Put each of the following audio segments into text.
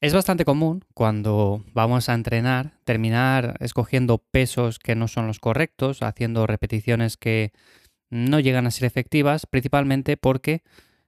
Es bastante común cuando vamos a entrenar terminar escogiendo pesos que no son los correctos, haciendo repeticiones que no llegan a ser efectivas, principalmente porque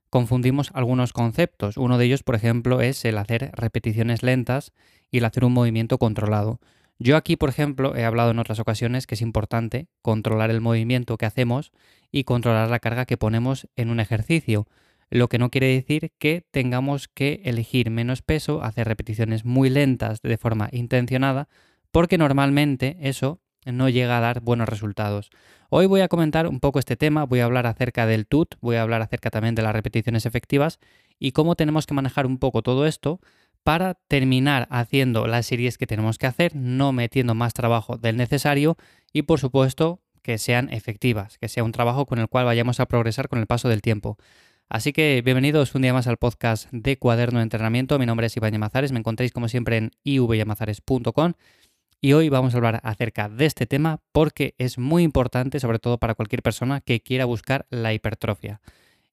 confundimos algunos conceptos. Uno de ellos, por ejemplo, es el hacer repeticiones lentas y el hacer un movimiento controlado. Yo aquí, por ejemplo, he hablado en otras ocasiones que es importante controlar el movimiento que hacemos y controlar la carga que ponemos en un ejercicio lo que no quiere decir que tengamos que elegir menos peso, hacer repeticiones muy lentas de forma intencionada, porque normalmente eso no llega a dar buenos resultados. Hoy voy a comentar un poco este tema, voy a hablar acerca del TUT, voy a hablar acerca también de las repeticiones efectivas y cómo tenemos que manejar un poco todo esto para terminar haciendo las series que tenemos que hacer, no metiendo más trabajo del necesario y por supuesto que sean efectivas, que sea un trabajo con el cual vayamos a progresar con el paso del tiempo. Así que bienvenidos un día más al podcast de Cuaderno de Entrenamiento. Mi nombre es Iván Yamazares, me encontréis como siempre en ivyamazares.com y hoy vamos a hablar acerca de este tema porque es muy importante, sobre todo para cualquier persona que quiera buscar la hipertrofia.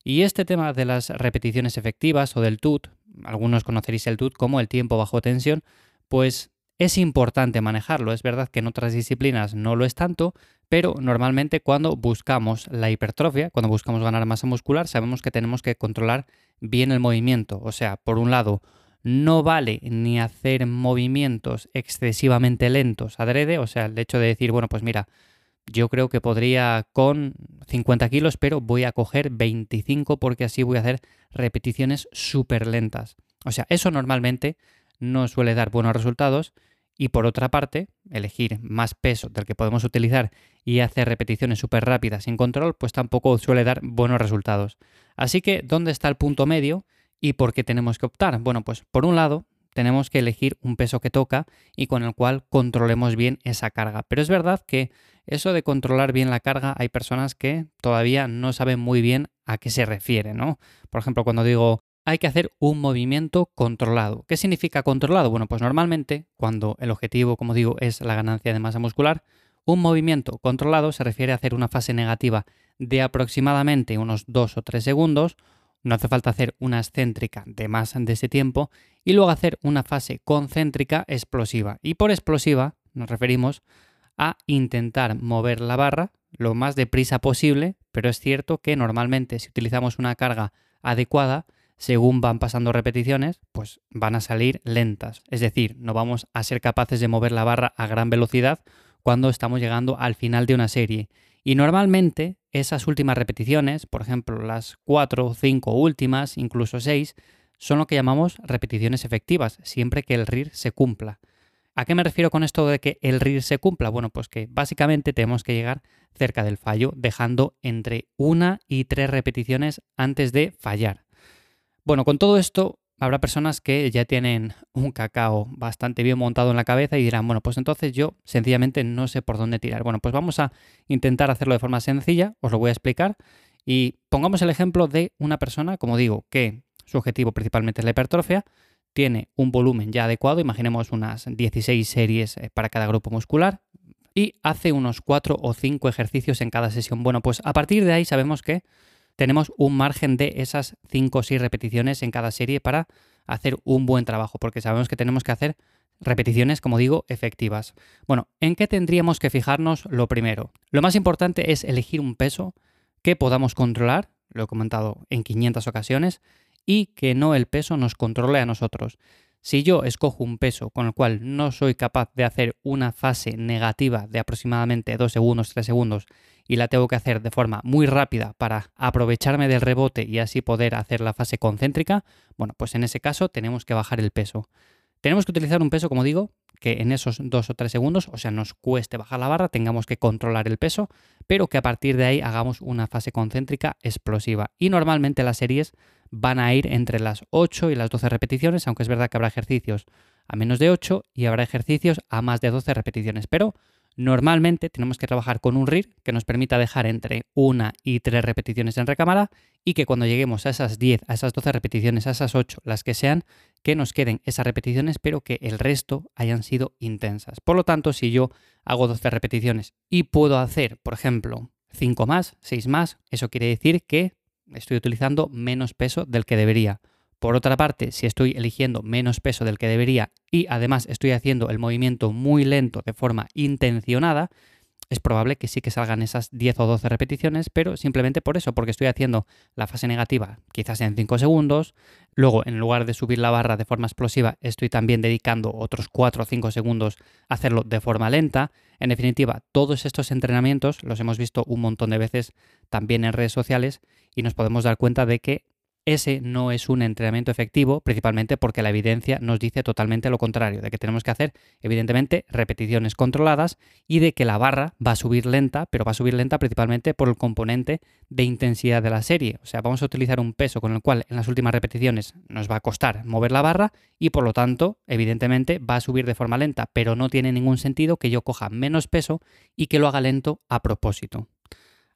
Y este tema de las repeticiones efectivas o del TUT, algunos conoceréis el TUT como el tiempo bajo tensión, pues es importante manejarlo. Es verdad que en otras disciplinas no lo es tanto, pero normalmente cuando buscamos la hipertrofia, cuando buscamos ganar masa muscular, sabemos que tenemos que controlar bien el movimiento. O sea, por un lado, no vale ni hacer movimientos excesivamente lentos adrede, o sea, el hecho de decir, bueno, pues mira, yo creo que podría con 50 kilos, pero voy a coger 25 porque así voy a hacer repeticiones súper lentas. O sea, eso normalmente no suele dar buenos resultados y por otra parte, elegir más peso del que podemos utilizar y hacer repeticiones súper rápidas sin control, pues tampoco suele dar buenos resultados. Así que, ¿dónde está el punto medio y por qué tenemos que optar? Bueno, pues por un lado, tenemos que elegir un peso que toca y con el cual controlemos bien esa carga. Pero es verdad que eso de controlar bien la carga, hay personas que todavía no saben muy bien a qué se refiere, ¿no? Por ejemplo, cuando digo hay que hacer un movimiento controlado. ¿Qué significa controlado? Bueno, pues normalmente cuando el objetivo, como digo, es la ganancia de masa muscular, un movimiento controlado se refiere a hacer una fase negativa de aproximadamente unos 2 o 3 segundos, no hace falta hacer una excéntrica de más de ese tiempo, y luego hacer una fase concéntrica explosiva. Y por explosiva nos referimos a intentar mover la barra lo más deprisa posible, pero es cierto que normalmente si utilizamos una carga adecuada, según van pasando repeticiones, pues van a salir lentas. Es decir, no vamos a ser capaces de mover la barra a gran velocidad cuando estamos llegando al final de una serie. Y normalmente esas últimas repeticiones, por ejemplo las 4 o 5 últimas, incluso 6, son lo que llamamos repeticiones efectivas, siempre que el RIR se cumpla. ¿A qué me refiero con esto de que el RIR se cumpla? Bueno, pues que básicamente tenemos que llegar cerca del fallo, dejando entre una y tres repeticiones antes de fallar. Bueno, con todo esto habrá personas que ya tienen un cacao bastante bien montado en la cabeza y dirán, bueno, pues entonces yo sencillamente no sé por dónde tirar. Bueno, pues vamos a intentar hacerlo de forma sencilla, os lo voy a explicar y pongamos el ejemplo de una persona, como digo, que su objetivo principalmente es la hipertrofia, tiene un volumen ya adecuado, imaginemos unas 16 series eh, para cada grupo muscular y hace unos 4 o 5 ejercicios en cada sesión. Bueno, pues a partir de ahí sabemos que tenemos un margen de esas 5 o 6 repeticiones en cada serie para hacer un buen trabajo, porque sabemos que tenemos que hacer repeticiones, como digo, efectivas. Bueno, ¿en qué tendríamos que fijarnos lo primero? Lo más importante es elegir un peso que podamos controlar, lo he comentado en 500 ocasiones, y que no el peso nos controle a nosotros. Si yo escojo un peso con el cual no soy capaz de hacer una fase negativa de aproximadamente 2 segundos, 3 segundos, y la tengo que hacer de forma muy rápida para aprovecharme del rebote y así poder hacer la fase concéntrica, bueno, pues en ese caso tenemos que bajar el peso. Tenemos que utilizar un peso, como digo, que en esos dos o tres segundos, o sea, nos cueste bajar la barra, tengamos que controlar el peso, pero que a partir de ahí hagamos una fase concéntrica explosiva. Y normalmente las series van a ir entre las 8 y las 12 repeticiones, aunque es verdad que habrá ejercicios a menos de 8 y habrá ejercicios a más de 12 repeticiones, pero Normalmente tenemos que trabajar con un RIR que nos permita dejar entre una y tres repeticiones en recámara y que cuando lleguemos a esas 10, a esas 12 repeticiones, a esas 8, las que sean, que nos queden esas repeticiones, pero que el resto hayan sido intensas. Por lo tanto, si yo hago 12 repeticiones y puedo hacer, por ejemplo, 5 más, 6 más, eso quiere decir que estoy utilizando menos peso del que debería. Por otra parte, si estoy eligiendo menos peso del que debería y además estoy haciendo el movimiento muy lento de forma intencionada, es probable que sí que salgan esas 10 o 12 repeticiones, pero simplemente por eso, porque estoy haciendo la fase negativa quizás en 5 segundos, luego en lugar de subir la barra de forma explosiva, estoy también dedicando otros 4 o 5 segundos a hacerlo de forma lenta. En definitiva, todos estos entrenamientos los hemos visto un montón de veces también en redes sociales y nos podemos dar cuenta de que ese no es un entrenamiento efectivo, principalmente porque la evidencia nos dice totalmente lo contrario, de que tenemos que hacer, evidentemente, repeticiones controladas y de que la barra va a subir lenta, pero va a subir lenta principalmente por el componente de intensidad de la serie. O sea, vamos a utilizar un peso con el cual en las últimas repeticiones nos va a costar mover la barra y por lo tanto, evidentemente, va a subir de forma lenta, pero no tiene ningún sentido que yo coja menos peso y que lo haga lento a propósito.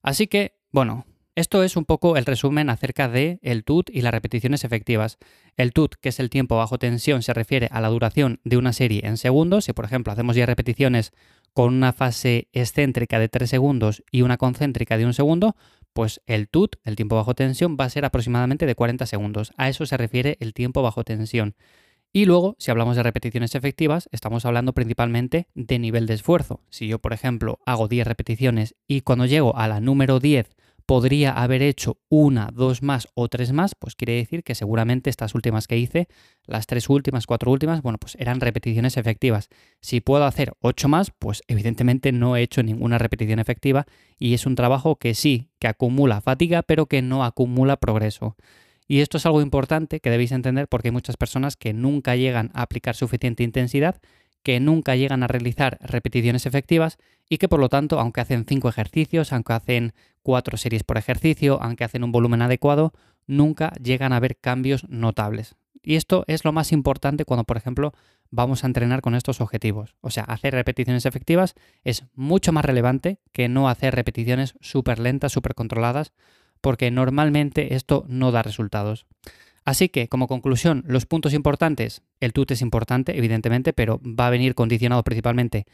Así que, bueno, esto es un poco el resumen acerca de el TUT y las repeticiones efectivas. El TUT, que es el tiempo bajo tensión, se refiere a la duración de una serie en segundos. Si, por ejemplo, hacemos 10 repeticiones con una fase excéntrica de 3 segundos y una concéntrica de un segundo, pues el TUT, el tiempo bajo tensión, va a ser aproximadamente de 40 segundos. A eso se refiere el tiempo bajo tensión. Y luego, si hablamos de repeticiones efectivas, estamos hablando principalmente de nivel de esfuerzo. Si yo, por ejemplo, hago 10 repeticiones y cuando llego a la número 10 podría haber hecho una, dos más o tres más, pues quiere decir que seguramente estas últimas que hice, las tres últimas, cuatro últimas, bueno, pues eran repeticiones efectivas. Si puedo hacer ocho más, pues evidentemente no he hecho ninguna repetición efectiva y es un trabajo que sí, que acumula fatiga, pero que no acumula progreso. Y esto es algo importante que debéis entender porque hay muchas personas que nunca llegan a aplicar suficiente intensidad que nunca llegan a realizar repeticiones efectivas y que por lo tanto, aunque hacen cinco ejercicios, aunque hacen cuatro series por ejercicio, aunque hacen un volumen adecuado, nunca llegan a ver cambios notables. Y esto es lo más importante cuando, por ejemplo, vamos a entrenar con estos objetivos. O sea, hacer repeticiones efectivas es mucho más relevante que no hacer repeticiones súper lentas, súper controladas, porque normalmente esto no da resultados. Así que, como conclusión, los puntos importantes, el TUT es importante, evidentemente, pero va a venir condicionado principalmente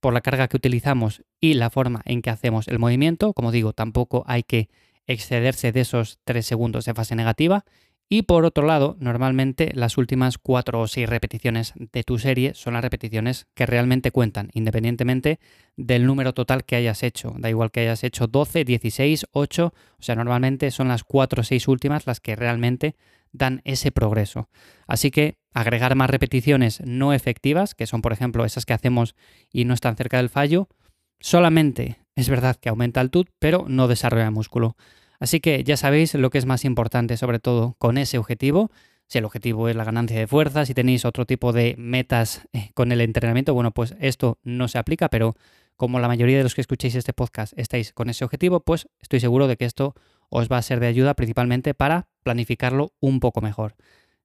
por la carga que utilizamos y la forma en que hacemos el movimiento. Como digo, tampoco hay que excederse de esos 3 segundos de fase negativa. Y por otro lado, normalmente las últimas 4 o 6 repeticiones de tu serie son las repeticiones que realmente cuentan, independientemente del número total que hayas hecho. Da igual que hayas hecho 12, 16, 8, o sea, normalmente son las 4 o 6 últimas las que realmente dan ese progreso. Así que agregar más repeticiones no efectivas, que son por ejemplo esas que hacemos y no están cerca del fallo, solamente es verdad que aumenta el TUT, pero no desarrolla músculo. Así que ya sabéis lo que es más importante, sobre todo con ese objetivo. Si el objetivo es la ganancia de fuerza, si tenéis otro tipo de metas eh, con el entrenamiento, bueno, pues esto no se aplica, pero como la mayoría de los que escuchéis este podcast estáis con ese objetivo, pues estoy seguro de que esto os va a ser de ayuda principalmente para planificarlo un poco mejor.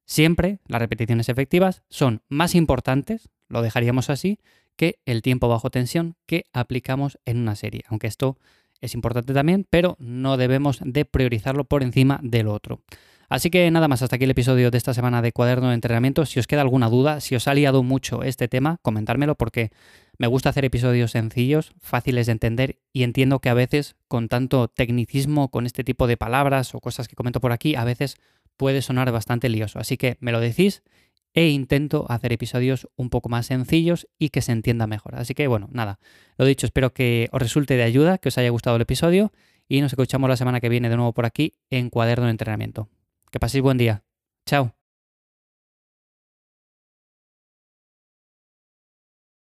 Siempre las repeticiones efectivas son más importantes, lo dejaríamos así, que el tiempo bajo tensión que aplicamos en una serie. Aunque esto es importante también, pero no debemos de priorizarlo por encima del otro. Así que nada más, hasta aquí el episodio de esta semana de cuaderno de entrenamiento. Si os queda alguna duda, si os ha liado mucho este tema, comentármelo porque me gusta hacer episodios sencillos, fáciles de entender y entiendo que a veces con tanto tecnicismo, con este tipo de palabras o cosas que comento por aquí, a veces puede sonar bastante lioso. Así que me lo decís e intento hacer episodios un poco más sencillos y que se entienda mejor. Así que bueno, nada, lo dicho, espero que os resulte de ayuda, que os haya gustado el episodio y nos escuchamos la semana que viene de nuevo por aquí en Cuaderno de Entrenamiento. Que paséis buen día. Chao.